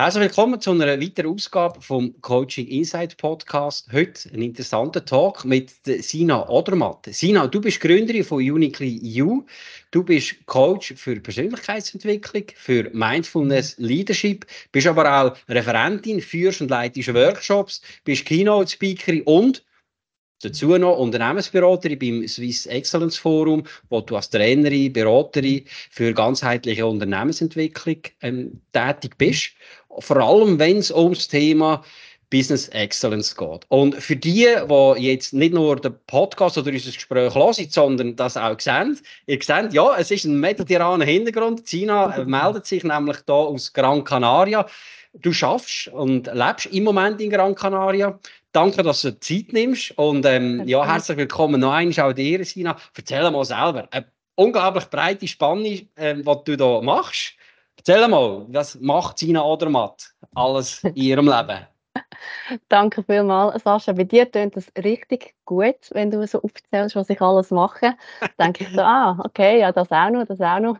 Also willkommen zu einer weiteren Ausgabe vom Coaching Insight Podcast. Heute ein interessanter Talk mit Sina Odermatt. Sina, du bist Gründerin von Uniquely U. Du bist Coach für Persönlichkeitsentwicklung, für Mindfulness Leadership, bist aber auch Referentin, führst und leitest Workshops, bist Keynote Speakerin und Dazu noch Unternehmensberaterin beim Swiss Excellence Forum, wo du als Trainerin, Beraterin für ganzheitliche Unternehmensentwicklung ähm, tätig bist. Vor allem, wenn es ums Thema Business Excellence geht. Und für die, die jetzt nicht nur den Podcast oder unser Gespräch hören, sondern das auch sehen, ihr seht, ja, es ist ein mediterraner Hintergrund. Sina äh, meldet sich nämlich da aus Gran Canaria. Du schaffst und lebst im Moment in Gran Canaria. Danke, dass du Zeit nimmst. Und ähm, ja, herzlich willkommen noch einmal auch dir, Sina. Erzähl mal selber. Eine unglaublich breite Spanne, äh, was du da machst. Erzähl mal, was macht Sina Odermatt alles in ihrem Leben? Danke vielmals, Sascha. Bei dir tönt es richtig gut, wenn du so aufzählst, was ich alles mache. denke ich so, ah, okay, ja, das auch noch, das auch noch.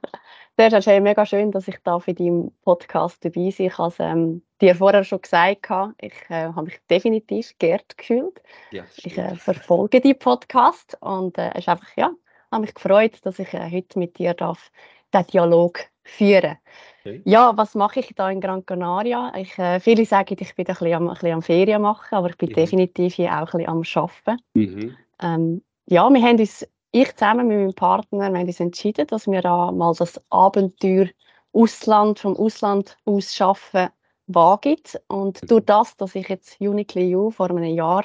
Zuerst ist es mega schön, dass ich da für deinen Podcast dabei bin. Ich habe es ähm, dir vorher schon gesagt, ich äh, habe mich definitiv geehrt gefühlt. Ja, ich äh, verfolge die Podcast und äh, es ist einfach, ja, habe mich gefreut, dass ich äh, heute mit dir darf, den Dialog führen okay. Ja, was mache ich da in Gran Canaria? Ich, äh, viele sagen, ich bin ein bisschen, am, ein bisschen am Ferien machen, aber ich bin mhm. definitiv hier auch ein bisschen am Arbeiten. Mhm. Ähm, ja, wir haben uns ich zusammen mit meinem Partner haben uns entschieden, dass wir da mal das Abenteuer Ausland, vom Ausland aus arbeiten, wagen. Und mhm. durch das, dass ich jetzt Uniquely U vor einem Jahr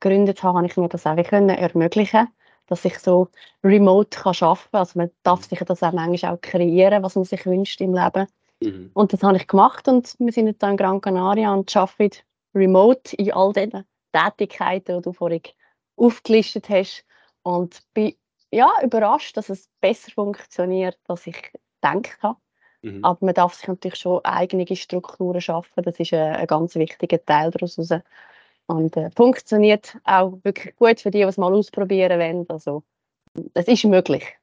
gegründet habe, habe ich mir das auch können ermöglichen dass ich so remote kann arbeiten kann. Also man darf sich das auch manchmal auch kreieren, was man sich wünscht im Leben. Mhm. Und das habe ich gemacht und wir sind jetzt in Gran Canaria und arbeiten remote in all den Tätigkeiten, die du vorhin aufgelistet hast. Und bin ja, überrascht, dass es besser funktioniert, als ich gedacht habe. Mhm. Aber man darf sich natürlich schon eigene Strukturen schaffen. Das ist ein, ein ganz wichtiger Teil daraus. Und äh, funktioniert auch wirklich gut für die, die es mal ausprobieren wollen. Also, es ist möglich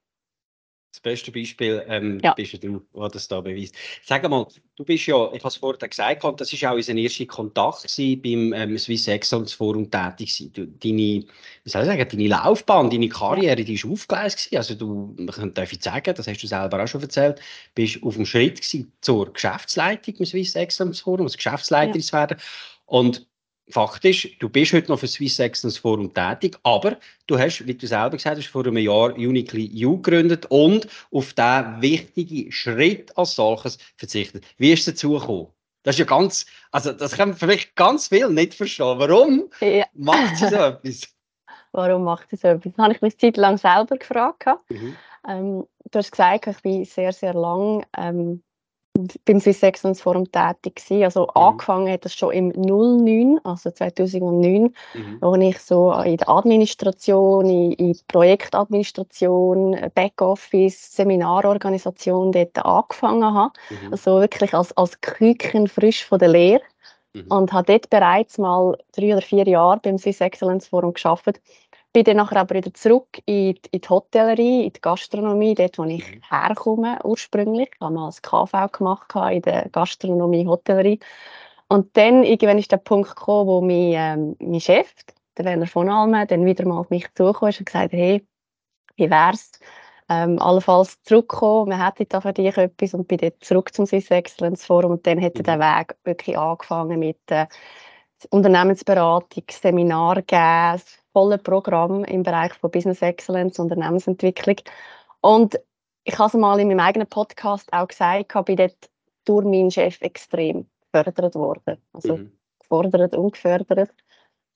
das beste Beispiel ähm, ja. bist du, der das da beweist. Sag mal, du bist ja, ich habe es vorhin gesagt, das war auch unser erster Kontakt gewesen, beim ähm, Swiss Excellence Forum tätig. Du, deine, wie soll ich sagen, deine Laufbahn, deine Karriere, die ist aufgeleist gewesen. Also du, man darf ich sagen, das hast du selber auch schon erzählt, bist auf dem Schritt gewesen zur Geschäftsleitung im Swiss Excellence Forum, als Geschäftsleiterin ja. zu werden. Und Fakt ist, du bist heute noch für Swiss Excellence Forum tätig, aber du hast, wie du selber gesagt hast, vor einem Jahr Uniquely U gegründet und auf diesen wichtigen Schritt als solches verzichtet. Wie ist es dazu gekommen? Das ist ja ganz, also das können vielleicht ganz viel nicht verstehen. Warum ja. macht sie so etwas? Warum macht sie so etwas? Das habe ich mich eine Zeit lang selber gefragt. Mhm. Ähm, du hast gesagt, ich bin sehr, sehr lang ähm, beim Swiss Excellence Forum tätig gewesen. Also mhm. angefangen hat das schon im 09, also 2009, mhm. wo ich so in der Administration, in, in Projektadministration, Backoffice, Seminarorganisation dort angefangen habe. Mhm. Also wirklich als, als Küken frisch von der Lehre. Mhm. Und habe dort bereits mal drei oder vier Jahre beim Swiss Excellence Forum gearbeitet bin dann nachher aber wieder zurück in die, in die Hotellerie, in die Gastronomie, dort wo ich mhm. herkomme ursprünglich. Ich habe mal ein KV gemacht in der Gastronomie, Hotellerie. Und dann irgendwann ist der Punkt gekommen, wo mein, ähm, mein Chef, der Werner von Almen, dann wieder mal auf mich zugekommen ist und gesagt hey, wie wär's, ähm, allenfalls zurückkommen, man hätte da für dich etwas und bin dann zurück zum Swiss Excellence Forum und dann hätte mhm. der Weg wirklich angefangen mit äh, Unternehmensberatung, Seminar geben, volle Programm im Bereich von Business Excellence, Unternehmensentwicklung. Und ich habe es mal in meinem eigenen Podcast auch gesagt, ich bin dort durch meinen Chef extrem gefördert worden. Also mhm. gefordert und gefördert.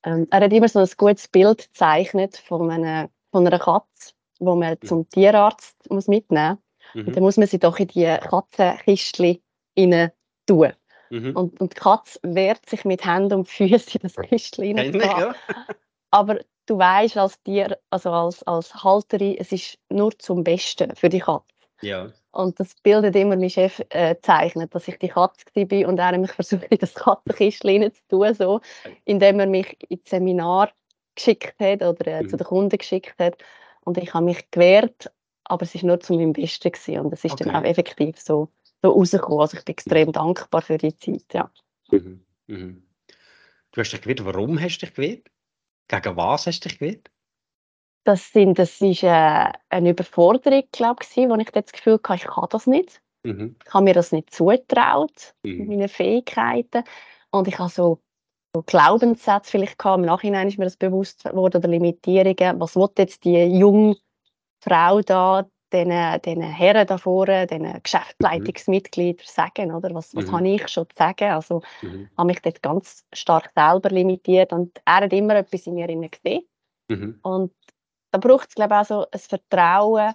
Ähm, er hat immer so ein gutes Bild gezeichnet von einer, von einer Katze, wo man mhm. zum Tierarzt muss mitnehmen muss. Mhm. Und dann muss man sie doch in die Katzenkistchen tun. Mhm. Und, und die Katze wehrt sich mit Händen und Füßen in das Kistchen ja. Aber du weißt als Tier, also als, als Halterin, es ist nur zum Besten für die Katze. Ja. Und das bildet immer mein Chef äh, zeichnet, dass ich die Katze war und er mich versucht, in das Katzenkistchen zu tun, so, indem er mich ins Seminar geschickt hat oder äh, mhm. zu den Kunden geschickt hat. Und ich habe mich gewehrt, aber es war nur zu meinem Besten gewesen. und es ist okay. dann auch effektiv so, so rausgekommen. Also ich bin extrem mhm. dankbar für die Zeit, ja. Mhm. Mhm. Du hast dich gewehrt. Warum hast du dich gewehrt? Gegen was hast du dich gewehrt? Das, sind, das ist äh, eine Überforderung, glaube ich, wo ich das Gefühl hatte, ich kann das nicht. Mhm. Ich habe mir das nicht zutraut, mhm. meine Fähigkeiten. Und ich habe so, so Glaubenssätze vielleicht gehabt. Im Nachhinein ist mir das bewusst geworden, oder Limitierungen. Was will jetzt die junge Frau da, den, den Herren da vorne, den Geschäftsleitungsmitgliedern sagen, oder? Was, was mhm. habe ich schon zu sagen? Also, mhm. habe mich dort ganz stark selber limitiert und er hat immer etwas in mir gesehen. Mhm. Und da braucht es, glaube ich, auch so ein Vertrauen,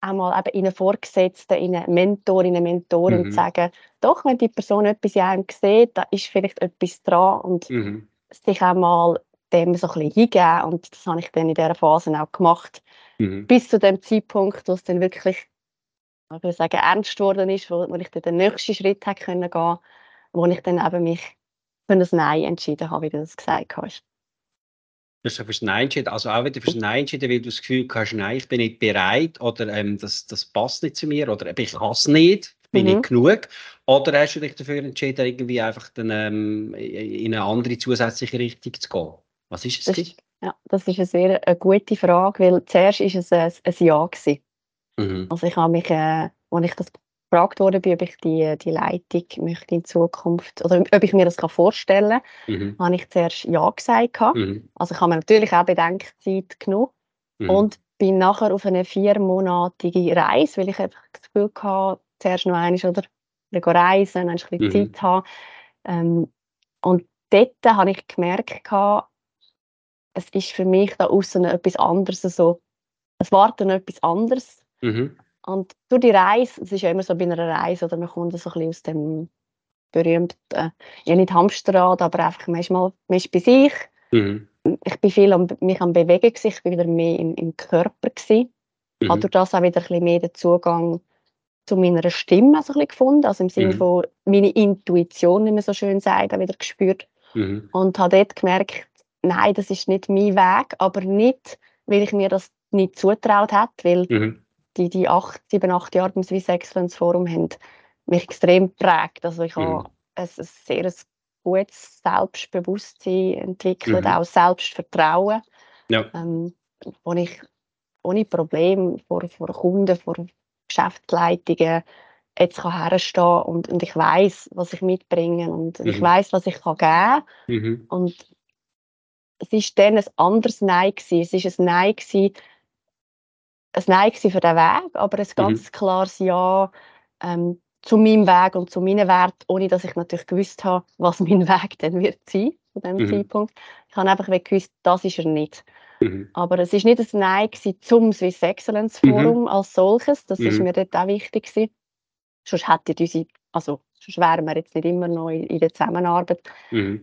einmal eben in einen Vorgesetzten, in einen Mentor, in eine Mentorin mhm. zu sagen, doch, wenn die Person etwas in einem sieht, da ist vielleicht etwas dran und mhm. sich auch mal dem so ein bisschen hingeben und das habe ich dann in dieser Phase auch gemacht, mhm. bis zu dem Zeitpunkt, wo es dann wirklich, ich würde sagen, ernst geworden ist, wo, wo ich dann den nächsten Schritt hätte können gehen, wo ich dann eben mich für ein Nein entschieden habe, wie du das gesagt hast. Du hast fürs Nein entschieden, also auch wieder fürs Nein entschieden, weil du das Gefühl hast, nein, ich bin nicht bereit oder ähm, das, das passt nicht zu mir oder ich kann es nicht, bin mhm. nicht genug. Oder hast du dich dafür entschieden, irgendwie einfach dann, ähm, in eine andere zusätzliche Richtung zu gehen? Was ist es? Das ist, ja, das ist eine sehr eine gute Frage, weil zuerst war es ein, ein Ja. Gewesen. Mhm. Also ich habe mich, äh, als ich das gefragt wurde, ob ich die, die Leitung möchte in Zukunft, oder ob ich mir das vorstellen kann, mhm. habe ich zuerst Ja gesagt. Mhm. Also ich habe mir natürlich auch Bedenkzeit genommen mhm. und bin nachher auf eine viermonatige Reise, weil ich einfach das Gefühl hatte, zuerst noch einmal oder reisen, ein bisschen mhm. Zeit haben. Ähm, und dort habe ich gemerkt, es ist für mich da außen etwas anderes, so, es wartet etwas anderes. Mhm. Und durch die Reise, es ist ja immer so bei einer Reise, oder man kommt so ein bisschen aus dem berühmten, ja nicht Hamsterrad, aber einfach manchmal man ist bei sich. Mhm. Ich bin viel am, mich am Bewegen, gewesen, ich bin wieder mehr im, im Körper. Gewesen. Mhm. Habe durch das auch wieder ein bisschen mehr den Zugang zu meiner Stimme so ein bisschen gefunden, also im Sinne mhm. von meine Intuition, wie man so schön sagt, auch wieder gespürt. Mhm. Und habe dort gemerkt, nein, das ist nicht mein Weg, aber nicht, weil ich mir das nicht zutraut habe, weil mhm die, die acht, sieben, acht Jahre beim Swiss Excellence Forum haben mich extrem geprägt. Also ich mhm. habe ein, ein sehr ein gutes Selbstbewusstsein entwickelt, mhm. auch Selbstvertrauen, ja. ähm, wo ich ohne Probleme vor, vor Kunden, vor Geschäftsleitungen jetzt kann herstehen und, und ich weiß, was ich mitbringe und mhm. ich weiß, was ich kann geben mhm. und es ist dann ein anderes Nein gewesen. Es ist ein Nein gewesen, ein Nein für den Weg, aber ein mhm. ganz mhm. klares Ja ähm, zu meinem Weg und zu meinen Werten, ohne dass ich natürlich gewusst habe, was mein Weg dann wird sein zu dem mhm. Zeitpunkt. Ich habe einfach gewusst, das ist er nicht. Mhm. Aber es ist nicht ein Nein zum Swiss Excellence Forum mhm. als solches. Das ist mhm. mir dort auch wichtig gewesen. Sonst hätte unsere, also sonst wären wir jetzt nicht immer noch in, in der Zusammenarbeit,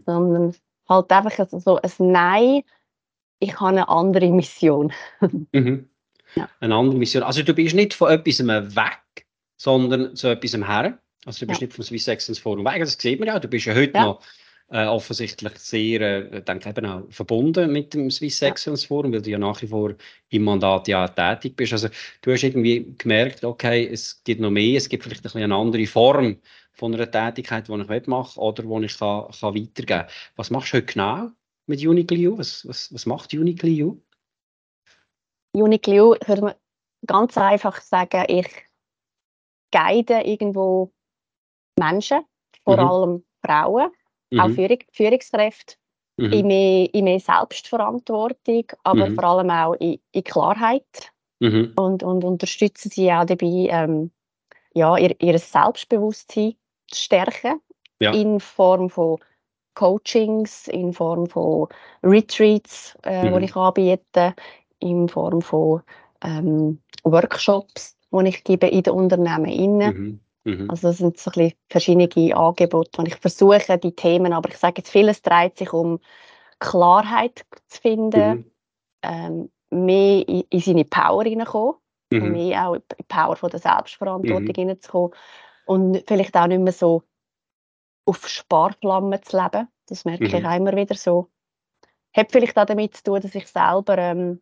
sondern halt einfach so ein Nein. Ich habe eine andere Mission. Mhm. Ja. Eine andere Mission. Also du bist nicht von etwas weg, sondern zu etwas her. Also du bist ja. nicht vom Swiss Excellence Forum weg. Das sieht man ja. Du bist ja heute ja. noch äh, offensichtlich sehr, äh, denke eben auch verbunden mit dem Swiss Excellence Forum, weil du ja nach wie vor im Mandat ja tätig bist. Also du hast irgendwie gemerkt, okay, es gibt noch mehr, es gibt vielleicht ein bisschen eine andere Form von einer Tätigkeit, die ich mache oder die ich kann, kann weitergeben kann. Was machst du heute genau mit Unicle Was, was, was macht Unicle Uniqlo würde man ganz einfach sagen, ich guide irgendwo Menschen, vor mhm. allem Frauen, mhm. auch Führung, Führungskräfte, mhm. in, mehr, in mehr Selbstverantwortung, aber mhm. vor allem auch in, in Klarheit mhm. und, und unterstützen sie auch dabei, ähm, ja, ihr, ihr Selbstbewusstsein stärken ja. in Form von Coachings, in Form von Retreats, äh, mhm. die ich anbiete, in Form von ähm, Workshops, die ich gebe in den Unternehmen. Mhm. Mhm. Also das sind so ein verschiedene Angebote, die ich versuche, die Themen, aber ich sage jetzt, vieles dreht sich um Klarheit zu finden, mhm. ähm, mehr in, in, seine Power hineinkommen, mhm. mehr auch in die Power von der Selbstverantwortung mhm. hineinzukommen und vielleicht auch nicht mehr so auf Sparflammen zu leben. Das merke mhm. ich auch immer wieder so. Hat vielleicht auch damit zu tun, dass ich selber ähm,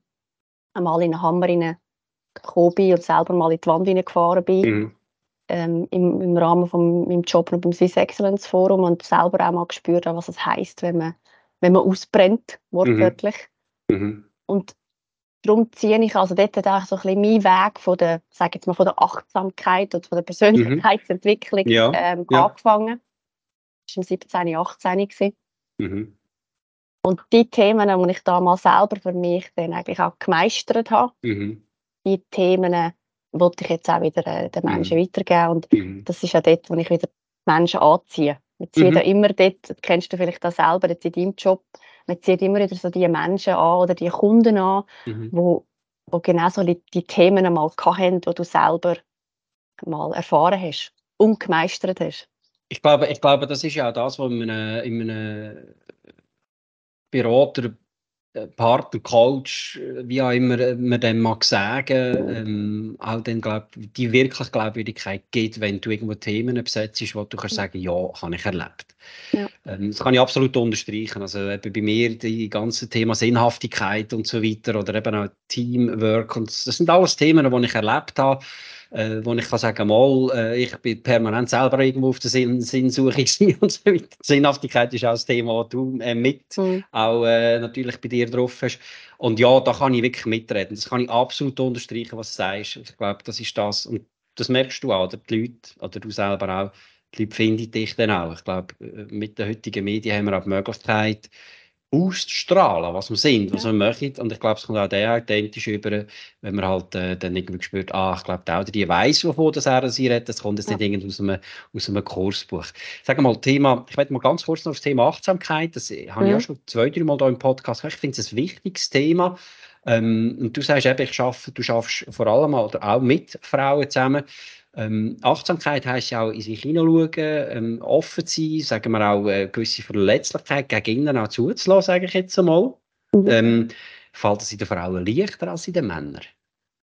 einmal in einen Hammer gekommen bin und selber mal in die Wand gefahren bin. Mhm. Ähm, im, im, Rahmen von meinem Job noch beim Swiss Excellence Forum und selber auch mal gespürt habe, was es heisst, wenn man, wenn man ausbrennt, wortwörtlich. Mhm. Mhm. Und darum ziehe ich also dort auch so ein bisschen meinen Weg von der, sag jetzt mal, von der Achtsamkeit und von der Persönlichkeitsentwicklung mhm. ja. Ähm, ja. angefangen. Das war im 17, 18 mhm. Und die Themen, die ich damals selber für mich dann eigentlich auch gemeistert habe, mhm. die Themen wollte ich jetzt auch wieder äh, den Menschen mhm. weitergeben. Und mhm. das ist ja dort, wo ich wieder Menschen anziehe. Man zieht mhm. ja immer dort, das kennst du vielleicht auch selber jetzt in deinem Job, man zieht immer wieder so die Menschen an oder die Kunden an, mhm. wo, wo genau so die, Themen einmal hatten, die du selber mal erfahren hast und gemeistert hast. Ich glaube, ich glaube, das ist ja auch das, was in einem, in einem Berater, Partner, Coach, äh, wie auch immer äh, man dem mag sagen, ähm, auch dann, glaub, die wirklich Glaubwürdigkeit gibt, wenn du irgendwo Themen besetzt, wo du kannst sagen, ja, habe ich erlebt. Ja. Ähm, das kann ich absolut unterstreichen. Also eben bei mir die ganze Thema Sinnhaftigkeit und so weiter oder eben auch Teamwork und das sind alles Themen, die ich erlebt habe äh, wo ich kann sagen mal, äh, ich bin permanent selber irgendwo auf der Sinn, Sinnsuche und so weiter. Sinnhaftigkeit ist auch das Thema, das du äh, mit mhm. auch äh, natürlich bei dir drauf hast. Und ja, da kann ich wirklich mitreden. Das kann ich absolut unterstreichen, was du sagst. Ich glaube, das ist das. Und das merkst du auch, oder die Leute, oder du selber auch. Die Leute finden dich dann auch. Ich glaube, äh, mit den heutigen Medien haben wir auch die Möglichkeit, ausstrahlen, was wir sind, was ja. wir möchten. Und ich glaube, es kommt auch der authentisch über, wenn man halt äh, dann irgendwie spürt, ah, ich glaube, der oder die weiss, wovon das er sie redet, das kommt jetzt ja. nicht irgendwie aus einem, aus einem Kursbuch. Sag mal, Thema, ich werde mal ganz kurz noch auf das Thema Achtsamkeit, das mhm. habe ich ja schon zwei, drei Mal hier im Podcast ich finde es ein wichtiges Thema. Ähm, und du sagst eben, ich arbeite, du schaffst vor allem oder auch mit Frauen zusammen. Ähm, Achtsamkeit heisst ja auch in sich hineinschauen, ähm, offen sein, sagen wir auch äh, gewisse Verletzlichkeit gegen innen auch zuzulassen, sage ich jetzt einmal. Mhm. Ähm, fällt es in den Frauen leichter als in den Männern?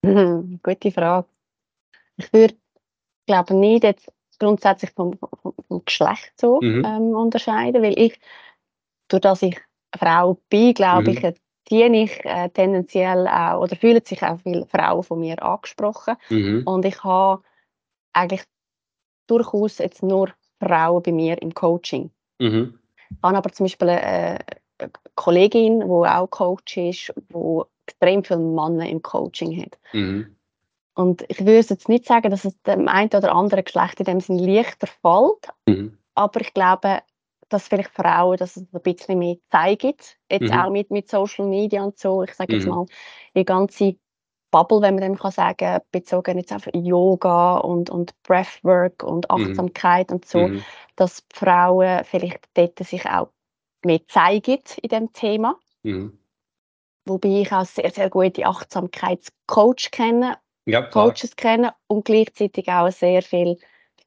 Mhm, gute Frage. Ich würde, glaube nicht jetzt grundsätzlich vom, vom, vom Geschlecht so mhm. ähm, unterscheiden, weil ich, durch dass ich Frau bin, glaube mhm. ich, diene ich äh, tendenziell auch, oder fühlen sich auch viele Frauen von mir angesprochen. Mhm. Und ich habe eigentlich durchaus jetzt nur Frauen bei mir im Coaching. Mhm. Ich habe aber zum Beispiel eine, eine Kollegin, die auch Coach ist, die extrem viele Männer im Coaching hat. Mhm. Und ich würde jetzt nicht sagen, dass es dem einen oder anderen Geschlecht in dem Sinne leichter fällt, mhm. aber ich glaube, dass vielleicht Frauen dass es ein bisschen mehr zeigen, jetzt mhm. auch mit, mit Social Media und so. Ich sage jetzt mhm. mal, die ganze Bubble, wenn man dem kann sagen, bezogen jetzt auf Yoga und, und Breathwork und mhm. Achtsamkeit mhm. und so, mhm. dass Frauen vielleicht dort sich auch mehr zeigen in dem Thema. Mhm. Wobei ich auch sehr, sehr gute Achtsamkeitscoach kenne, ja, Coaches kenne und gleichzeitig auch sehr viele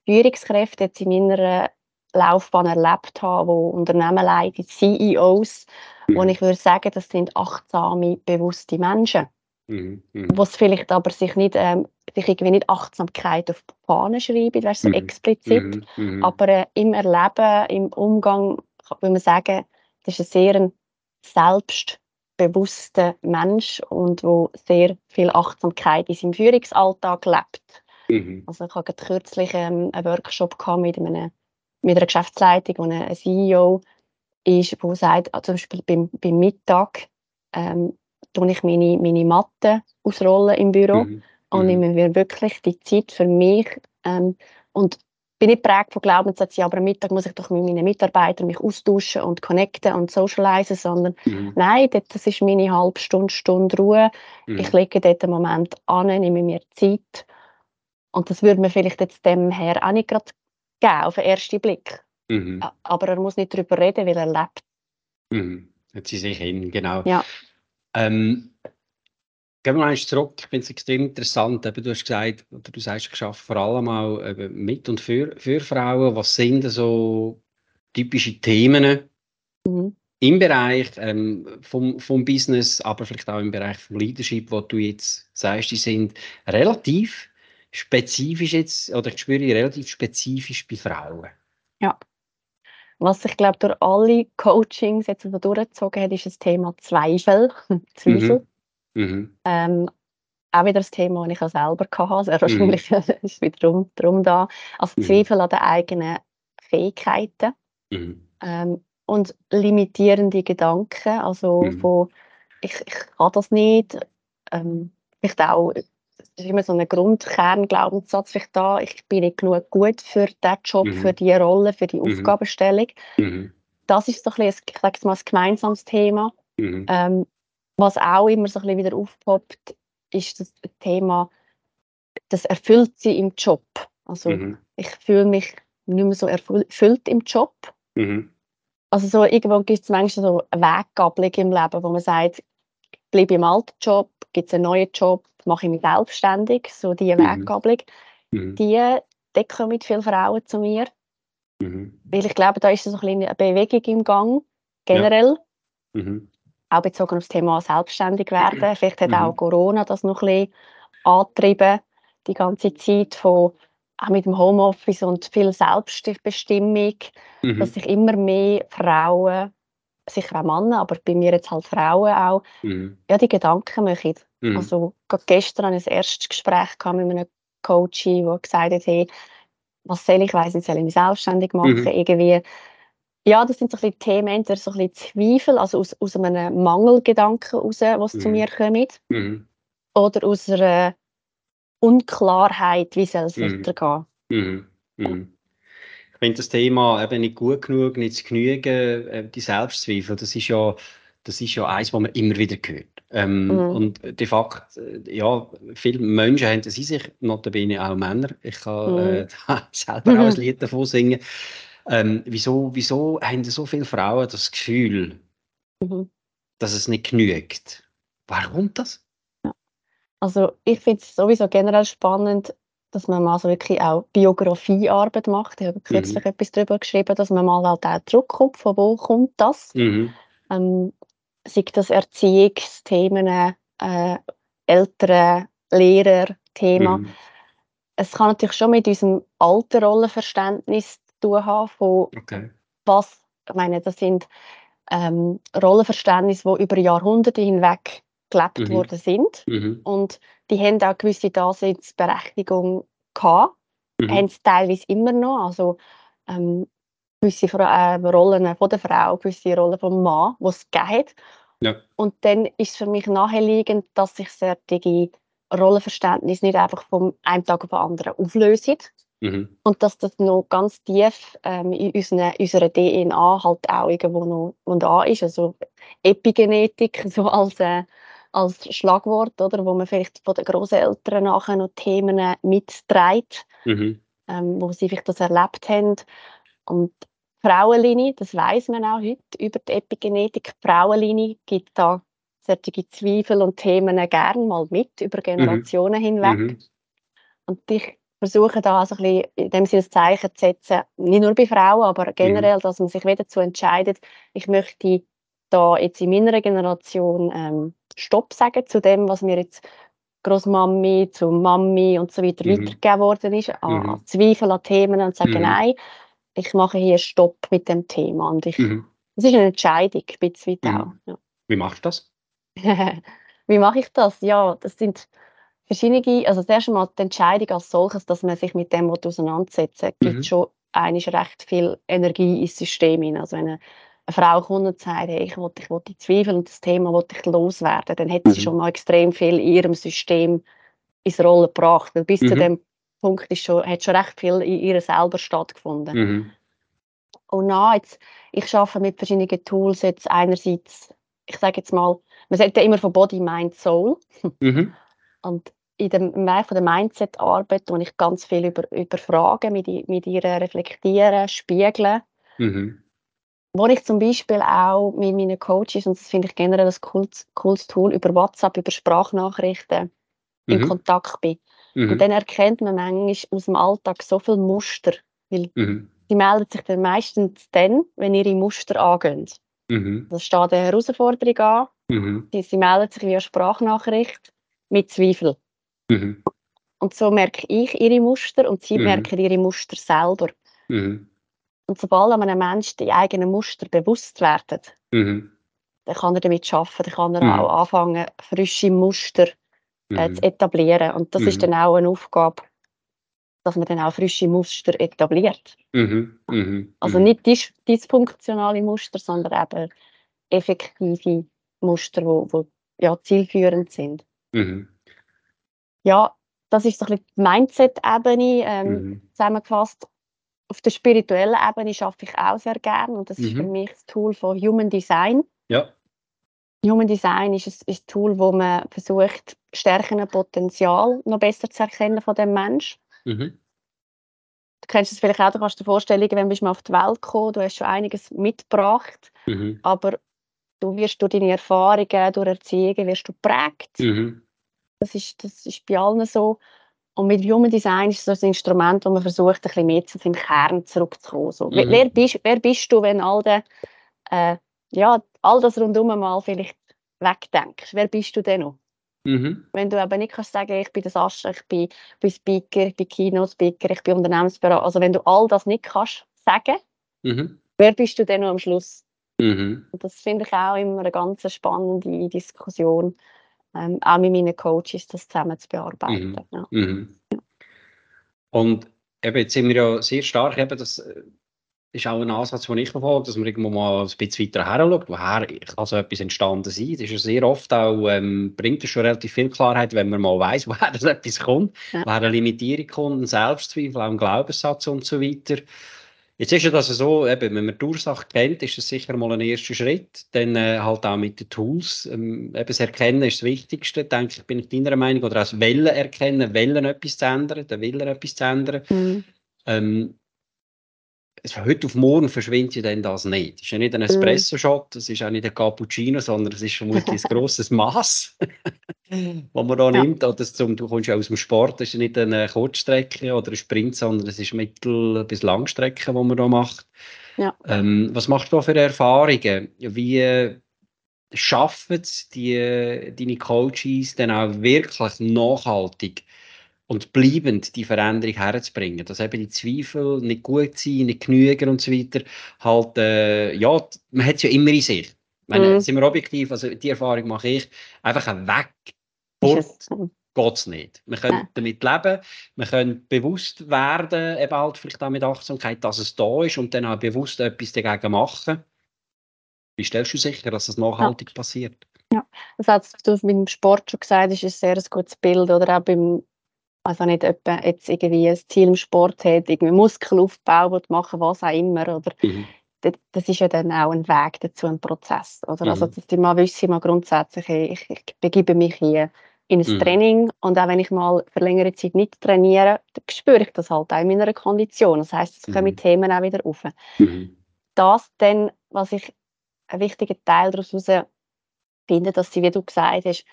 Führungskräfte jetzt in meiner Laufbahn erlebt habe, wo Unternehmen leiten, CEOs, mhm. wo ich würde sagen, das sind achtsame, bewusste Menschen. Mhm, mhm. Was vielleicht aber sich nicht, ähm, sich irgendwie nicht Achtsamkeit auf die Fahne schreiben, weißt, so mhm. explizit, mhm, mhm. aber äh, im Erleben, im Umgang, würde man sagen, das ist ein sehr selbstbewusster Mensch und wo sehr viel Achtsamkeit in seinem Führungsalltag lebt. Mhm. Also ich hatte kürzlich ähm, einen Workshop mit, einem, mit einer Geschäftsleitung, wo ein CEO ist, wo sagt, zum Beispiel beim, beim Mittag ähm, tue ich meine, meine Matte ausrollen im Büro mhm. und nehme mhm. mir wirklich die Zeit für mich ähm, und bin nicht prägt von Glaubenssätzen, aber am Mittag muss ich doch mit meinen Mitarbeitern mich austauschen und connecten und socialisen, sondern mhm. nein, das ist meine halbe Stunde, Stunde Ruhe. Mhm. Ich lege dort einen Moment an, nehme mir Zeit und das würde mir vielleicht jetzt dem Herr auch nicht gerade geben, auf den ersten Blick. Mhm. Aber er muss nicht darüber reden, weil er lebt. Mhm. Jetzt sie sich hin, genau. Ja. Ähm, Gehen wir mal zurück. Ich finde es extrem interessant. Eben, du hast gesagt, oder du sagst, ich arbeite vor allem auch mit und für, für Frauen. Was sind so typische Themen mhm. im Bereich ähm, vom, vom Business, aber vielleicht auch im Bereich vom Leadership, wo du jetzt sagst, die sind relativ spezifisch jetzt, oder ich spüre relativ spezifisch bei Frauen. Ja. Was ich glaube, durch alle Coachings jetzt so durchgezogen hat, ist das Thema Zweifel. Zweifel. Mhm. Mhm. Ähm, auch wieder das Thema, das ich auch selber hatte, sehr wahrscheinlich mhm. ist wieder drum, da. Also mhm. Zweifel an den eigenen Fähigkeiten mhm. ähm, und limitierende Gedanken, also mhm. wo ich, ich kann das nicht, ähm, vielleicht auch ist immer so ein Grundkernglaubenssatz vielleicht da, ich bin nicht genug gut für diesen Job, mhm. für die Rolle, für die mhm. Aufgabenstellung. Mhm. Das ist so ein, bisschen, ich sage mal, ein gemeinsames Thema. Mhm. Ähm, was auch immer so ein bisschen wieder aufpoppt, ist das Thema, das erfüllt sie im Job. Also mhm. ich fühle mich nicht mehr so erfüllt im Job. Mhm. Also so irgendwo gibt es manchmal so eine Weggabelung im Leben, wo man sagt, ich bleibe im alten Job, gibt es einen neuen Job, mache ich mich selbstständig, so diese mhm. Weggabelung. Mhm. Die decken mit viele Frauen zu mir. Mhm. Weil ich glaube, da ist so ein eine Bewegung im Gang, generell. Ja. Mhm auch bezogen auf das Thema selbstständig werden. Vielleicht hat auch mhm. Corona das noch ein bisschen angetrieben, die ganze Zeit von auch mit dem Homeoffice und viel Selbstbestimmung, mhm. dass sich immer mehr Frauen, sicher auch Männer, aber bei mir jetzt halt Frauen auch, mhm. ja, die Gedanken machen. Mhm. Also gerade gestern hatte ich ein erstes Gespräch mit einem Coach, der gesagt hat, hey, was soll ich, weiss nicht, soll ich mich selbstständig machen, mhm. irgendwie ja, das sind so ein bisschen Themen, entweder so ein bisschen Zweifel, also aus, aus einem Mangelgedanken heraus, was mhm. zu mir kommt, mhm. oder aus einer Unklarheit, wie soll es mhm. weitergehen. Mhm. Mhm. Ich finde das Thema eben nicht gut genug, nicht zu genügen, äh, die Selbstzweifel, das ist ja das ist ja eins, was man immer wieder hört. Ähm, mhm. Und de facto, äh, ja, viele Menschen haben das in sich, notabene auch Männer. Ich kann mhm. äh, selber auch ein Lied davon singen. Ähm, wieso, wieso haben so viele Frauen das Gefühl, mhm. dass es nicht genügt? Warum das? Also ich finde es sowieso generell spannend, dass man mal so wirklich auch Biografiearbeit macht. Ich habe kürzlich mhm. etwas darüber geschrieben, dass man mal halt auch zurückkommt, von wo kommt das? Mhm. Ähm, sei das Erziehungsthemen, äh, Eltern, Lehrer, Thema. Mhm. Es kann natürlich schon mit unserem alten Rollenverständnis tun haben von okay. was, ich meine, das sind ähm, Rollenverständnisse, die über Jahrhunderte hinweg gelebt mhm. worden sind. Mhm. Und die haben auch gewisse Daseinsberechtigung gehabt, mhm. haben es teilweise immer noch. Also ähm, gewisse äh, Rollen von der Frau, gewisse Rollen vom Mann, die es gegeben hat. Ja. Und dann ist es für mich naheliegend, dass sich solche Rollenverständnisse nicht einfach von einem Tag auf den anderen auflösen, Mhm. Und dass das noch ganz tief ähm, in unserer, unserer DNA halt auch irgendwo noch, noch da ist. Also Epigenetik so als, äh, als Schlagwort, oder, wo man vielleicht von den Großeltern nachher noch Themen mitträgt, mhm. ähm, wo sie vielleicht das erlebt haben. Und Frauenlinie, das weiß man auch heute über die Epigenetik. Frauenlinie gibt da solche Zweifel und Themen gerne mal mit über mhm. Generationen mhm. hinweg. Mhm. Und ich versuchen da so ein bisschen in dem Sinne ein Zeichen zu setzen, nicht nur bei Frauen, aber generell, mhm. dass man sich wieder dazu entscheidet, ich möchte da jetzt in meiner Generation ähm, Stopp sagen zu dem, was mir jetzt Großmami zu Mami und so weiter mhm. weitergegeben worden ist, an, mhm. an Zweifel an Themen und sagen, mhm. nein, ich mache hier Stopp mit dem Thema. Und ich, mhm. das ist eine Entscheidung, ein bisschen mhm. auch. Ja. Wie machst du das? Wie mache ich das? Ja, das sind verschiedene, also das erste Mal die Entscheidung als solches, dass man sich mit dem auseinandersetzen mhm. gibt schon eigentlich recht viel Energie ins System hinein. Also wenn eine, eine Frau kommt und sagt, hey, ich will, ich will die Zweifel und das Thema will ich loswerden, dann hat mhm. sie schon mal extrem viel in ihrem System ins Rollen gebracht. Weil bis mhm. zu dem Punkt ist schon, hat schon recht viel in ihr selber stattgefunden. Mhm. Und na, jetzt, ich arbeite mit verschiedenen Tools jetzt einerseits, ich sage jetzt mal, man sagt ja immer von Body, Mind, Soul. Mhm. Und in dem im Bereich der Mindset-Arbeit wo ich ganz viel über, über Fragen mit, mit ihr reflektieren, spiegeln. Mhm. Wo ich zum Beispiel auch mit meinen Coaches, und das finde ich generell ein cooles, cooles Tool, über WhatsApp, über Sprachnachrichten in Mhm. Kontakt bin. Und Mhm. dann erkennt man manchmal aus dem Alltag so viele Muster, weil Mhm. die melden sich dann meistens dann, wenn ihre Muster angehen. Mhm. Da steht eine Herausforderung an, Mhm. die, sie melden sich via Sprachnachricht mit Zweifel. Mhm. Und so merke ich ihre Muster und sie merken ihre Muster selber. Und sobald einem Menschen die eigenen Muster bewusst werden, Mhm. dann kann er damit arbeiten, dann kann er Mhm. auch anfangen, frische Muster äh, Mhm. zu etablieren. Und das ist Mhm. dann auch eine Aufgabe, dass man dann auch frische Muster etabliert. Mhm. Also nicht dis dysfunktionale Muster, sondern eben effektive Muster, die wo, wo, ja, zielführend sind. Ja, das ist so ein bisschen die Mindset-Ebene ähm, zusammengefasst. Auf der spirituellen Ebene arbeite ich auch sehr gerne und das ist für Mhm. mich das Tool von Human Design. Ja. Human Design ist ein, ist ein Tool, wo man versucht, Stärken und Potenzial noch besser zu erkennen von dem Mensch. Mhm. Du kennst es vielleicht auch, du kannst dir vorstellen, wenn du mal auf die Welt gekommen du hast schon einiges mitgebracht, Mhm. aber du wirst durch deine Erfahrungen, durch Erziehungen, wirst du geprägt. Mhm. Das ist, das ist bei allen so. Und mit Human Design ist es so ein Instrument, wo man versucht, ein bisschen mehr zu seinem Kern zurückzukommen. So. Wer, Mhm. wer, bist, wer bist du, wenn all, de, äh, ja, all das rundum mal vielleicht wegdenkst? Wer bist du denn noch? Mhm. Wenn du aber nicht kannst sagen, ich bin der Sascha, ich bin, bin Speaker, ich bin Keynote-Speaker, ich bin Unternehmensberater. Also wenn du all das nicht kannst sagen, Mhm. wer bist du denn noch am Schluss? Mhm. Und das finde ich auch immer eine ganz spannende Diskussion, ähm, auch mit meinen Coaches, das zusammen zu bearbeiten. Mhm. Ja. Mhm. Und eben, jetzt sind wir ja sehr stark, eben, das äh, ist auch ein Ansatz, den ich verfolge, dass man irgendwo mal ein bisschen weiter her schaut, woher kann so etwas entstanden sein. Das ist ja sehr oft auch, ähm, bringt es schon relativ viel Klarheit, wenn man mal weiss, woher das etwas kommt, Ja. woher eine Limitierung kommt, ein Selbstzweifel, auch ein Glaubenssatz und so weiter. Jetzt ist ja das so, eben, wenn man die Ursache kennt, ist das sicher mal ein erster Schritt. Dann äh, halt auch mit den Tools. Ähm, eben das Erkennen ist das Wichtigste, denke ich, bin ich deiner Meinung. Oder auch das Wollen erkennen, Wollen etwas zu ändern, den Willen etwas zu ändern. Mhm. Ähm, heute auf morgen verschwindet ja dann das nicht. Es ist ja nicht ein Espresso-Shot, es ist auch nicht ein Cappuccino, sondern es ist vermutlich ein grosses Mass, das man da Ja. nimmt. Oder zum, du kommst ja aus dem Sport, das ist nicht eine Kurzstrecke oder ein Sprint, sondern es ist Mittel- bis Langstrecke, die man da macht. Ja. Ähm, was machst du da für Erfahrungen? Wie schaffen es die, deine Coaches dann auch wirklich nachhaltig und bleibend die Veränderung herzubringen, dass eben die Zweifel nicht gut sind, nicht genügen und so weiter, halt, äh, ja, man hat es ja immer in sich. Ich meine, Mhm. sind wir objektiv, also die Erfahrung mache ich, einfach ein Weg, fort geht es nicht. Wir können Ja. damit leben, wir können bewusst werden, eben halt vielleicht auch mit Achtsamkeit, dass es da ist und dann auch bewusst etwas dagegen machen. Wie stellst du sicher, dass das nachhaltig passiert? Das hat du mit dem Sport schon gesagt, ist ein sehr gutes Bild. Oder auch beim, also nicht etwa jetzt irgendwie ein Ziel im Sport hat, irgendwie Muskel aufbauen, machen, was auch immer. Oder Mhm. das, ist ja dann auch ein Weg dazu, ein Prozess. Oder? Also, Mhm. dass die mal wissen, mal grundsätzlich, ich, ich begebe mich hier in ein Mhm. Training und auch wenn ich mal für längere Zeit nicht trainiere, dann spüre ich das halt auch in meiner Kondition. Das heisst, es kommen Mhm. Themen auch wieder auf. Mhm. Das dann, was ich einen wichtigen Teil daraus finde, dass sie, wie du gesagt hast,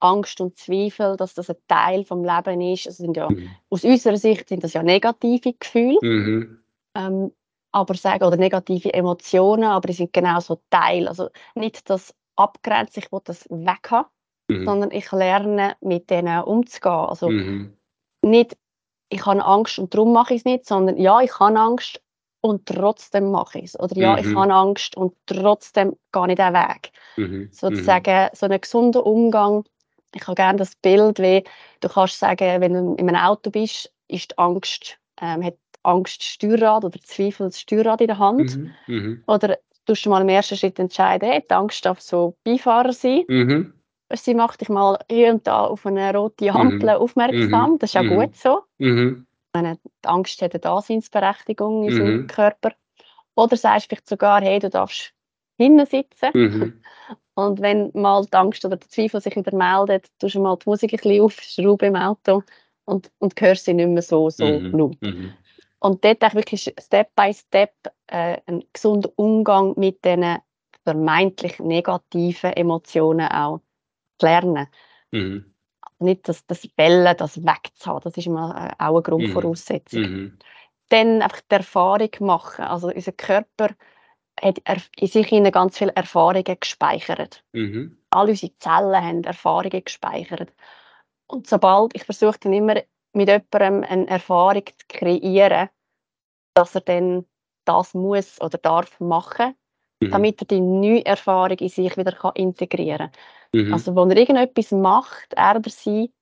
Angst und Zweifel, dass das ein Teil vom Leben ist. Das sind ja, Mhm. aus unserer Sicht sind das ja negative Gefühle, Mhm. ähm, aber sagen, oder negative Emotionen, aber die sind genauso Teil. Also nicht das Abgrenzen, ich will das weg haben, Mhm. sondern ich lerne, mit denen umzugehen. Also Mhm. nicht, ich habe Angst und darum mache ich es nicht, sondern ja, ich habe Angst und trotzdem mache ich es. Oder ja, ich Mhm. habe Angst und trotzdem gehe ich den Weg. Mhm. Sozusagen so einen gesunden Umgang. Ich habe gerne das Bild, wie du kannst sagen, wenn du in einem Auto bist, ist die Angst, ähm, hat Angst das Steuerrad oder Zweifel das Steuerrad in der Hand. Mhm. Mhm. Oder tust du mal im ersten Schritt entscheiden, hey, die Angst darf so Beifahrer sein. Mhm. Sie macht dich mal hier und da auf eine rote Ampel aufmerksam. Mhm. Das ist ja Mhm. gut so. Mhm. meine, die Angst hat eine Daseinsberechtigung in Mhm. Körper. Oder sagst vielleicht sogar, hey, du darfst hinten sitzen. Mhm. Und wenn mal die Angst oder der Zweifel sich wieder meldet, tust du mal die Musik ein bisschen aufschrauben im Auto und, und hörst sie nicht mehr so, so Mhm. laut. Mhm. Und dort auch wirklich Step by Step äh, einen gesunden Umgang mit diesen vermeintlich negativen Emotionen auch zu lernen. Mhm. Nicht das, das Bellen, das wegzuhaben, das ist immer äh, auch eine Grundvoraussetzung. Mhm. Dann einfach die Erfahrung machen. Also unser Körper hat in sich ganz viele Erfahrungen gespeichert. Mhm. All unsere Zellen haben Erfahrungen gespeichert. Und sobald, ich versuche dann immer mit jemandem eine Erfahrung zu kreieren, dass er dann das muss oder darf machen, mhm. damit er die neue Erfahrung in sich wieder kann integrieren kann. Mhm. Also, wenn er irgendetwas macht, er oder sie,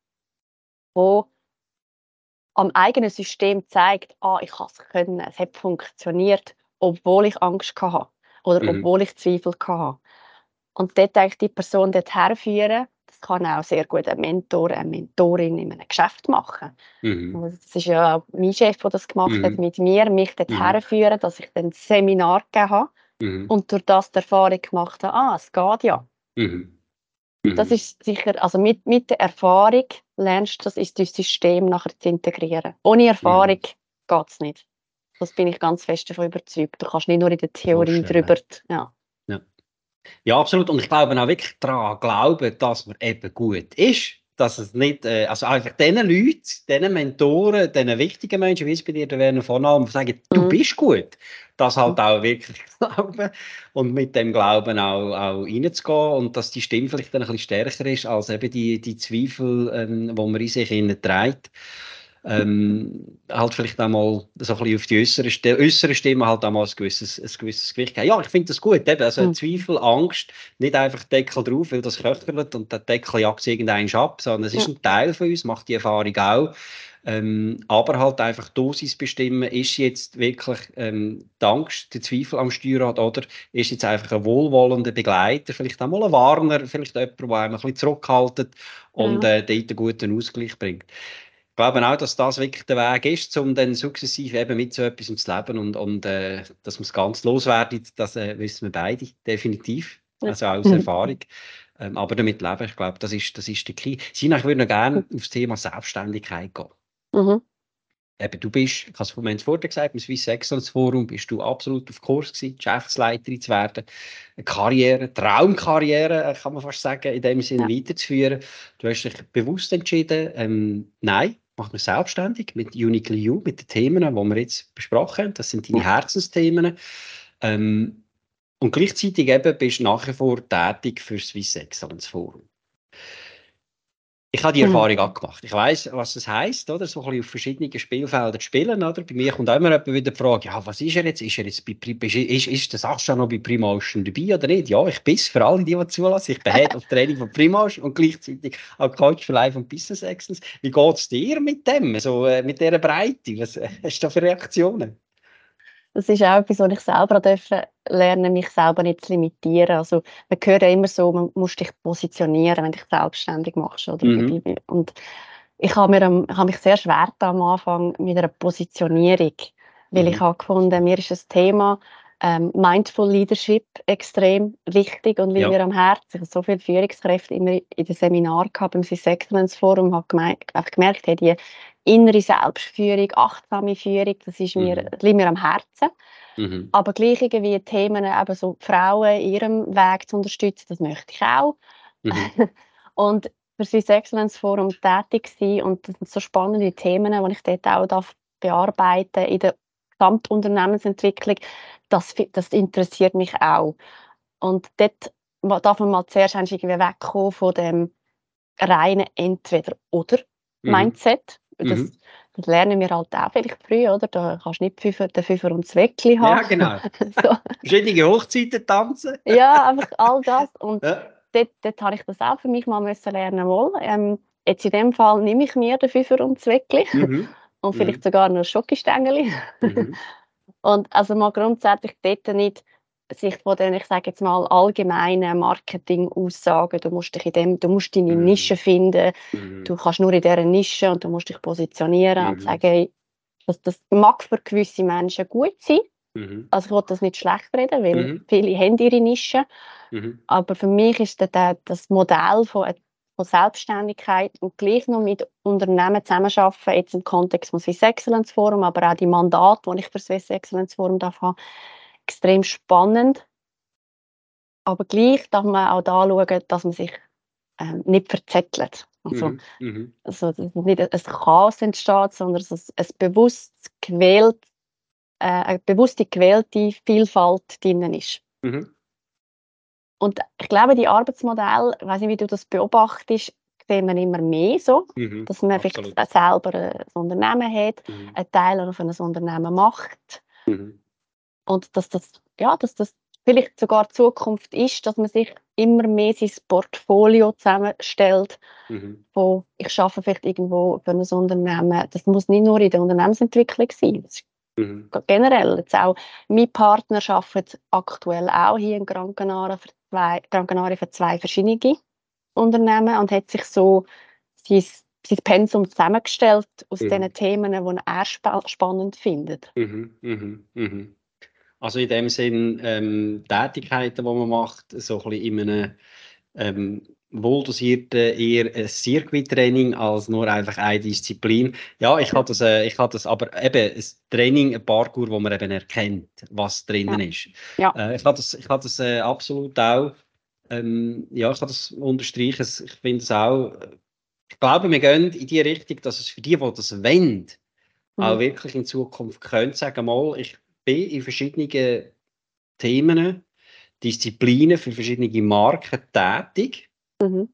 wo am eigenen System zeigt, ah, ich kann es können, es hat funktioniert, obwohl ich Angst hatte oder mhm. obwohl ich Zweifel hatte. Und dort eigentlich die Person dorthin führen, das kann auch sehr gut ein Mentor, eine Mentorin in einem Geschäft machen. Mhm. Also das ist ja auch mein Chef, der das gemacht mhm. hat mit mir, mich dorthin mhm. führen, dass ich dann ein Seminar gegeben habe mhm. und durch das die Erfahrung gemacht habe, ah, es geht ja. Mhm. Das ist sicher, also mit, mit der Erfahrung lernst du das in dein System nachher zu integrieren. Ohne Erfahrung mhm. geht es nicht. Das bin ich ganz fest davon überzeugt. Du kannst nicht nur in der Theorie drüber. Ja. ja. Ja, absolut. Und ich glaube auch wirklich daran glauben, dass man eben gut ist. Dass es nicht, äh, also einfach diesen Leuten, diesen Mentoren, diesen wichtigen Menschen, wie es bei dir der Werner von Alm, sagen, du mhm. bist gut. Das halt auch wirklich glauben und mit dem Glauben auch, auch reinzugehen und dass die Stimme vielleicht dann ein bisschen stärker ist als eben die, die Zweifel, ähm, die man in sich trägt ähm, halt vielleicht auch mal so ein bisschen auf die äußere, St äußere Stimme halt auch mal ein gewisses, ein gewisses Gewicht geben. Ja, ich finde das gut. Eben. Also mhm. Zweifel, Angst, nicht einfach Deckel drauf, weil das köchelt und der Deckel jagt irgendeinen ab, sondern es ist ein Teil von uns, macht die Erfahrung auch. Ähm, aber halt einfach Dosis bestimmen, ist jetzt wirklich ähm, die Angst, der Zweifel am Steuerrad oder ist jetzt einfach ein wohlwollender Begleiter, vielleicht auch mal ein Warner, vielleicht jemand, der einem ein bisschen zurückhaltet und ja. äh, dort einen guten Ausgleich bringt. Ich glaube auch, dass das wirklich der Weg ist, um dann sukzessive eben mit so etwas zu leben und, und äh, dass man es ganz loswerden, das äh, wissen wir beide definitiv, also aus Erfahrung. Ähm, aber damit leben, ich glaube, das ist, das ist der Key. Sina, ich würde noch gerne aufs Thema Selbstständigkeit gehen. Mhm. Eben, du bist, ich habe es vorhin vorher gesagt, im Swiss Excellence Forum bist du absolut auf Kurs gewesen, Geschäftsleiterin zu werden, eine Karriere, Traumkarriere, äh, kann man fast sagen, in dem Sinne ja. weiterzuführen. Du hast dich bewusst entschieden, ähm, nein, mach mich selbstständig mit Uniquely You, mit den Themen, die wir jetzt besprochen haben. Das sind deine Herzensthemen. Ähm, und gleichzeitig eben bist du nach wie vor tätig für das Swiss Excellence Forum. Ich habe die hm. Erfahrung mhm. gemacht. Ich weiß, was es heisst, oder? So ein bisschen auf verschiedenen Spielfeldern zu spielen, oder? Bei mir kommt auch immer wieder die Frage, ja, was ist er jetzt? Ist er jetzt bei, ist, ist der Sascha noch bei Primotion dabei oder nicht? Ja, ich bin für alle, die, die zulassen. Ich bin Head of Training von Primotion und gleichzeitig auch Coach für Life und Business Excellence. Wie geht es dir mit dem, so, äh, mit dieser Breite? Was äh, hast du da für Reaktionen? Das ist auch etwas, was ich selber dürfen lernen, mich selber nicht zu limitieren. Also, man hört ja immer so, man muss dich positionieren, wenn du dich selbstständig machst. Oder? Mhm. Und ich habe, mir, ich habe mich sehr schwer am Anfang mit einer Positionierung, weil mhm. ich habe gefunden, mir ist das Thema ähm, Mindful Leadership extrem wichtig und liegt ja. mir am Herzen. Ich habe so viele Führungskräfte immer in den Seminaren gehabt, im Swiss Excellence Forum, habe gemerkt, gemerkt hey, die innere Selbstführung, achtsame Führung, das ist mir, mhm. liegt mir am Herzen. Mhm. Aber gleich irgendwie Themen, eben so Frauen in ihrem Weg zu unterstützen, das möchte ich auch. Mhm. und für Swiss Excellence Forum tätig sein und das sind so spannende Themen, die ich dort auch darf bearbeiten in der Gesamtunternehmensentwicklung, das, das interessiert mich auch. Und dort darf man mal zuerst irgendwie wegkommen von dem reinen Entweder-Oder-Mindset. Das, mhm. das, lernen wir halt auch vielleicht früh, oder? Da kannst du nicht Pfiffer, den Pfiffer und das Weckli haben. Ja, genau. so. Verschiedene Hochzeiten tanzen. ja, einfach all das. Und ja. dort, dort habe ich das auch für mich mal müssen lernen wollen. Ähm, jetzt in dem Fall nehme ich mir den Pfiffer und das Weckli. Mhm. Und vielleicht mhm. sogar noch Schokostängeli. Mhm. und also mal grundsätzlich dort nicht sich von den, ich sage jetzt mal, allgemeinen Marketing-Aussagen, du musst dich in dem, du musst deine mhm. Nische finden, mhm. du kannst nur in dieser Nische und du musst dich positionieren mhm. und sagen, hey, das, das mag für gewisse Menschen gut sein. Mhm. Also ich will das nicht schlecht reden, weil mhm. viele haben ihre Nische. Mhm. Aber für mich ist das, das Modell von von Selbstständigkeit und gleich noch mit Unternehmen zusammenarbeiten, jetzt im Kontext vom Swiss Excellence Forum, aber auch die Mandate, die ich für Swiss Excellence Forum darf haben, extrem spannend. Aber gleich darf man auch da schauen, dass man sich ähm, nicht verzettelt. Also, mhm. mhm. also dass nicht ein Chaos entsteht, sondern dass ein bewusst gewählt, äh, eine bewusste gewählte Vielfalt drin ist. Mhm. Und ich glaube, die Arbeitsmodelle, ich weiß nicht, wie du das beobachtest, sehen wir immer mehr so, mhm, dass man vielleicht selber ein Unternehmen hat, mhm. einen Teil auf ein Unternehmen macht mhm. Und dass das, ja, dass das vielleicht sogar Zukunft ist, dass man sich immer mehr sein Portfolio zusammenstellt, mhm. wo ich arbeite vielleicht irgendwo für ein Unternehmen, das muss nicht nur in der Unternehmensentwicklung sein, das Mhm. Generell, jetzt auch, mein Partner arbeitet aktuell auch hier in Gran Canaria für zwei, Gran Canaria für zwei verschiedene Unternehmen und hat sich so sein, sein Pensum zusammengestellt aus mhm. den Themen, die er sp spannend findet. Mhm, mhm, mhm. Also in dem Sinn ähm, Tätigkeiten, die man macht, so ein bisschen in einem ähm, wohldosierte eher ein Circuit-Training als nur einfach eine Disziplin. Ja, ich hatte das, äh, ich hatte das, aber eben ein Training, ein Parkour, wo man eben erkennt, was drinnen ja. ist. Ja. Äh, ich hatte das, ich hatte das äh, absolut auch, ähm, ja, ich kann das unterstreichen, ich finde es auch, ich glaube, wir gehen in die Richtung, dass es für die, die das wollen, mhm. auch wirklich in Zukunft können, sagen mal, ich bin in verschiedenen Themen, Disziplinen für verschiedene Marken tätig Mhm.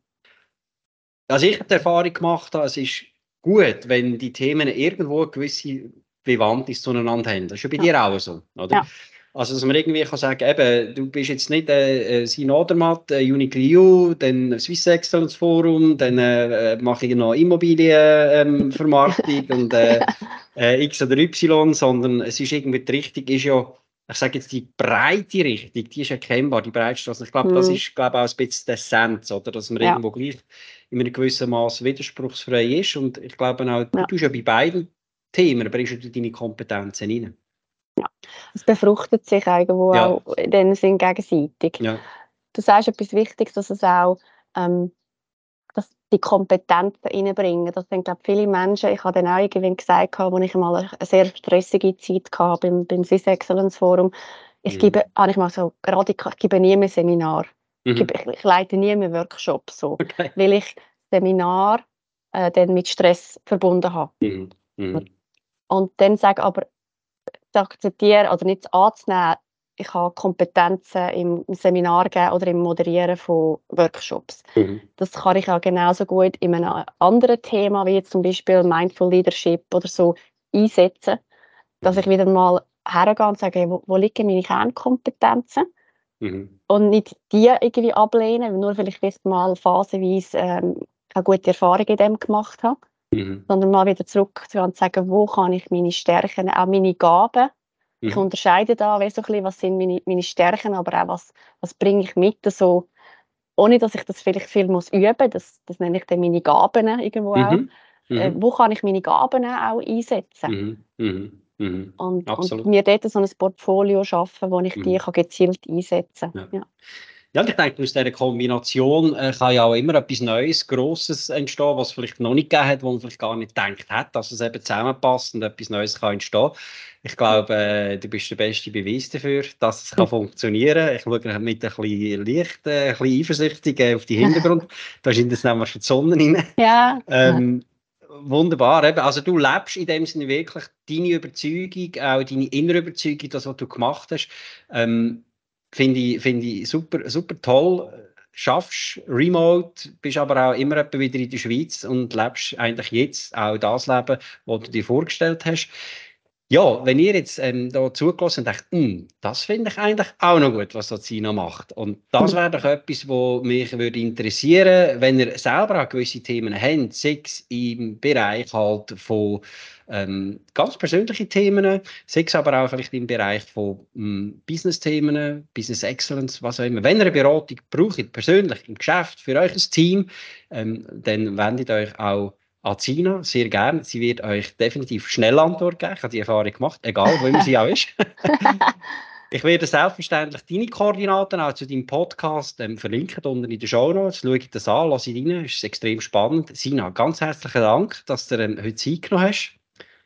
Also ich habe die Erfahrung gemacht, es ist gut, wenn die Themen irgendwo eine gewisse Bewandtnis zueinander haben. Das ist ja bei ja. dir auch so, oder? Ja. Also, dass man irgendwie kann sagen, eben, du bist jetzt nicht äh, äh Sin Odermatt, äh, Unique dann Swiss Excellence Forum, dann äh, mache ich noch Immobilienvermarktung ähm, und äh, äh, X oder Y, sondern es ist irgendwie, die Richtung ist ja ich sage jetzt, die breite Richtung, die ist erkennbar, die Breitstraße. Ich glaube, mhm. das ist glaube auch ein bisschen der Essenz, oder? dass man ja. irgendwo gleich in einem gewissen Maß widerspruchsfrei ist. Und ich glaube auch, du ja. tust ja bei beiden Themen, bringst du deine Kompetenzen rein. Ja, es befruchtet sich irgendwo ja. auch in dem Sinn gegenseitig. Ja. Du sagst etwas Wichtiges, dass es auch ähm, die Kompetenzen reinbringen. Das sind, glaube viele Menschen, ich habe dann auch irgendwie gesagt, als ich mal eine sehr stressige Zeit hatte beim, beim Swiss Excellence Forum, ich mhm. gebe, habe ich mal so radikal, ich gebe nie mehr Seminar. Mhm. Ich, gebe, ich, ich, leite nie mehr Workshops, so, okay. weil ich Seminar äh, dann mit Stress verbunden habe. Mhm. mhm. Und dann sage aber, zu akzeptieren oder nicht anzunehmen, ich habe Kompetenzen im Seminar geben oder im Moderieren von Workshops. Mhm. Das kann ich auch genauso gut in einem anderen Thema, wie jetzt zum Beispiel Mindful Leadership oder so, einsetzen, dass ich wieder mal hergehe und sage, wo, wo liegen meine Kernkompetenzen? Mhm. Und nicht die irgendwie ablehnen, nur vielleicht erst mal phasenweise ähm, eine gute Erfahrung in dem gemacht habe, mhm. sondern mal wieder zurück und sagen, wo kann ich meine Stärken, auch meine Gaben ich mhm. unterscheide da, weißt, so ein bisschen, was sind meine, meine Stärken, aber auch was, was bringe ich mit, so, ohne dass ich das vielleicht viel muss üben, das, das nenne ich dann meine Gaben irgendwo mhm. auch. Äh, mhm. wo kann ich meine Gaben auch einsetzen? Mhm. mhm. mhm. Und, und, mir dort so ein Portfolio schaffen, wo ich die kann gezielt einsetzen kann. Ja. Ja. Ja, ich denke, aus dieser Kombination äh, kann ja auch immer etwas Neues, Grosses entstehen, was es vielleicht noch nicht gegeben hat, wo man vielleicht gar nicht gedacht hat, dass es eben zusammenpasst und etwas Neues kann entstehen. Ich glaube, äh, du bist der beste Beweis dafür, dass es kann funktionieren Ich schaue mit ein bisschen Licht, äh, ein bisschen eifersüchtig äh, auf die Hintergrund. da ist das nämlich schon die Sonne rein. Ja. Ähm, wunderbar. Eben. Also du lebst in dem Sinne wirklich deine Überzeugung, auch deine innere Überzeugung, das, was du gemacht hast. Ähm, Finde ich, find ich super, super toll. Schaffst remote, bist aber auch immer wieder in der Schweiz und lebst eigentlich jetzt auch das Leben, das du dir vorgestellt hast. Ja, wenn ihr jetzt ähm, da zugelassen und denkt, hm, das finde ich eigentlich auch noch gut, was so Sina macht. Und das wäre doch etwas, was mich würde interessieren, wenn ihr selber auch gewisse Themen habt, sei es im Bereich halt von ähm, ganz persönlichen Themen, sei es aber auch vielleicht im Bereich von ähm, Business-Themen, Business Excellence, was auch immer. Wenn ihr eine Beratung braucht, persönlich im Geschäft, für euch ein Team, ähm, dann wendet euch auch an Sina, sehr gerne. Sie wird euch definitiv schnell Antwort geben. Ich habe die Erfahrung gemacht, egal wo sie auch ist. Ich werde selbstverständlich deine Koordinaten auch zu deinem Podcast ähm, verlinken unten in den Show Notes. Schau ich das an, lasse ich rein. Es ist extrem spannend. Sina, ganz herzlichen Dank, dass du ähm, heute Zeit genommen hast.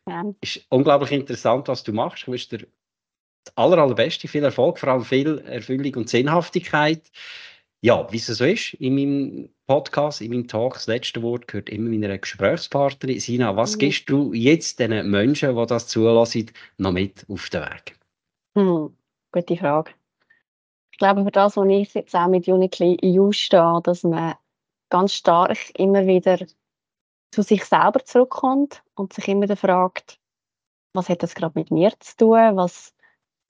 Ja. Es ist unglaublich interessant, was du machst. Ich wünsche dir das aller, allerbeste, viel Erfolg, vor allem viel Erfüllung und Sinnhaftigkeit. Ja, wie es so ist, in meinem Podcast, in meinem Talk, das letzte Wort gehört immer meiner Gesprächspartnerin. Sina, was mhm. gibst du jetzt den Menschen, die das zulassen, noch mit auf den Weg? Hm, gute Frage. Ich glaube, für das, was ich jetzt auch mit Unicle EU stehe, dass man ganz stark immer wieder zu sich selber zurückkommt und sich immer wieder fragt, was hat das gerade mit mir zu tun, was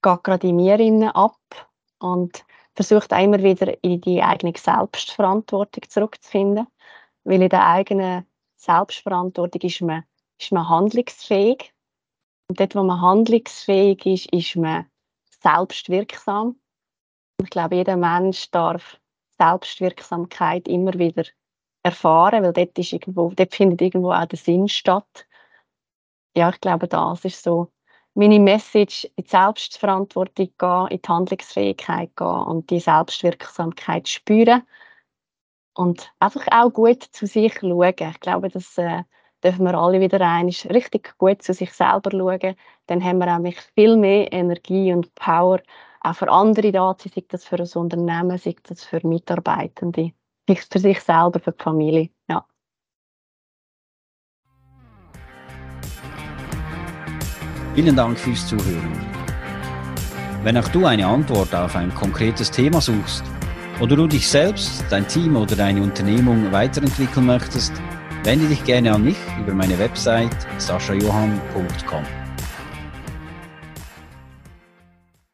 geht gerade in mir ab? Und versucht immer wieder in die eigene Selbstverantwortung zurückzufinden, weil in der eigenen Selbstverantwortung ist man, ist man handlungsfähig. Und dort, wo man handlungsfähig ist, ist man selbstwirksam. Ich glaube, jeder Mensch darf Selbstwirksamkeit immer wieder erfahren, weil dort, ist irgendwo, dort findet irgendwo auch der Sinn statt. Ja, ich glaube, das ist so meine Message, in die Selbstverantwortung gehen, in die Handlungsfähigkeit gehen und die Selbstwirksamkeit spüren und einfach auch gut zu sich schauen. Ich glaube, das äh, dürfen wir alle wieder ein, richtig gut zu sich selber schauen. Dann haben wir nämlich viel mehr Energie und Power auch für andere da, sei das für ein Unternehmen, sei das für Mitarbeitende, für sich selber, für die Familie. Ja. Vielen Dank fürs Zuhören. Wenn auch du eine Antwort auf ein konkretes Thema suchst oder du dich selbst, dein Team oder deine Unternehmung weiterentwickeln möchtest, wende dich gerne an mich über meine Website saschajohann.com.